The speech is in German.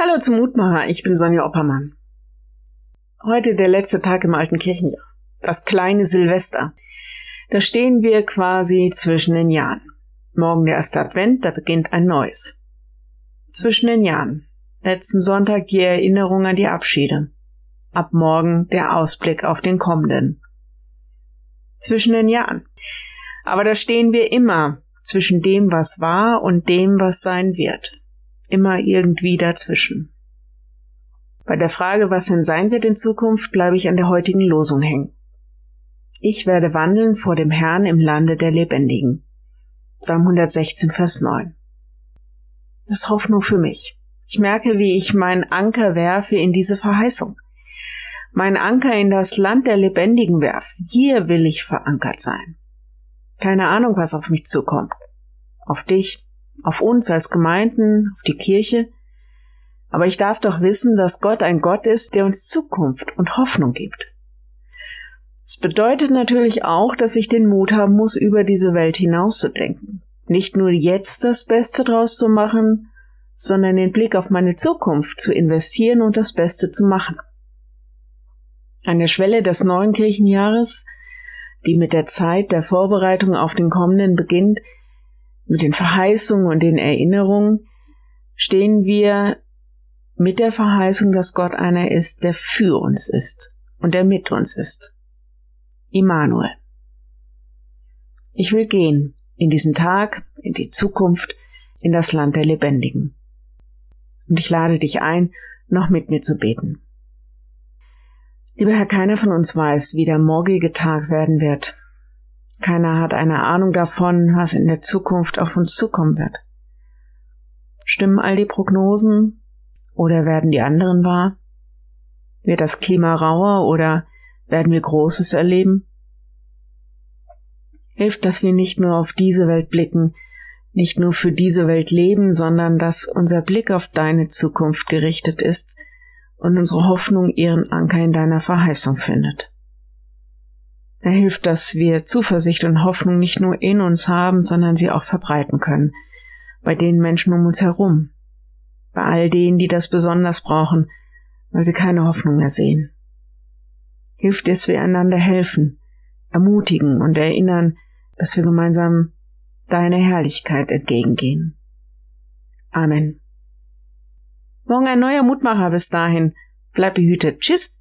Hallo zum Mutmacher, ich bin Sonja Oppermann. Heute der letzte Tag im alten Kirchenjahr. Das kleine Silvester. Da stehen wir quasi zwischen den Jahren. Morgen der erste Advent, da beginnt ein neues. Zwischen den Jahren. Letzten Sonntag die Erinnerung an die Abschiede. Ab morgen der Ausblick auf den kommenden. Zwischen den Jahren. Aber da stehen wir immer zwischen dem, was war und dem, was sein wird immer irgendwie dazwischen. Bei der Frage, was denn sein wird in Zukunft, bleibe ich an der heutigen Losung hängen. Ich werde wandeln vor dem Herrn im Lande der Lebendigen. Psalm 116, Vers 9. Das ist Hoffnung für mich. Ich merke, wie ich meinen Anker werfe in diese Verheißung. Mein Anker in das Land der Lebendigen werfe. Hier will ich verankert sein. Keine Ahnung, was auf mich zukommt. Auf dich, auf uns als Gemeinden, auf die Kirche. Aber ich darf doch wissen, dass Gott ein Gott ist, der uns Zukunft und Hoffnung gibt. Es bedeutet natürlich auch, dass ich den Mut haben muss, über diese Welt hinauszudenken. Nicht nur jetzt das Beste draus zu machen, sondern den Blick auf meine Zukunft zu investieren und das Beste zu machen. An der Schwelle des neuen Kirchenjahres, die mit der Zeit der Vorbereitung auf den kommenden beginnt, mit den Verheißungen und den Erinnerungen stehen wir mit der Verheißung, dass Gott einer ist, der für uns ist und der mit uns ist. Immanuel. Ich will gehen in diesen Tag, in die Zukunft, in das Land der Lebendigen. Und ich lade dich ein, noch mit mir zu beten. Lieber Herr, keiner von uns weiß, wie der morgige Tag werden wird, keiner hat eine Ahnung davon, was in der Zukunft auf uns zukommen wird. Stimmen all die Prognosen oder werden die anderen wahr? Wird das Klima rauer oder werden wir Großes erleben? Hilft, dass wir nicht nur auf diese Welt blicken, nicht nur für diese Welt leben, sondern dass unser Blick auf deine Zukunft gerichtet ist und unsere Hoffnung ihren Anker in deiner Verheißung findet. Er hilft, dass wir Zuversicht und Hoffnung nicht nur in uns haben, sondern sie auch verbreiten können. Bei den Menschen um uns herum. Bei all denen, die das besonders brauchen, weil sie keine Hoffnung mehr sehen. Hilft, dass wir einander helfen, ermutigen und erinnern, dass wir gemeinsam deine Herrlichkeit entgegengehen. Amen. Morgen ein neuer Mutmacher bis dahin. Bleib behütet. Tschüss.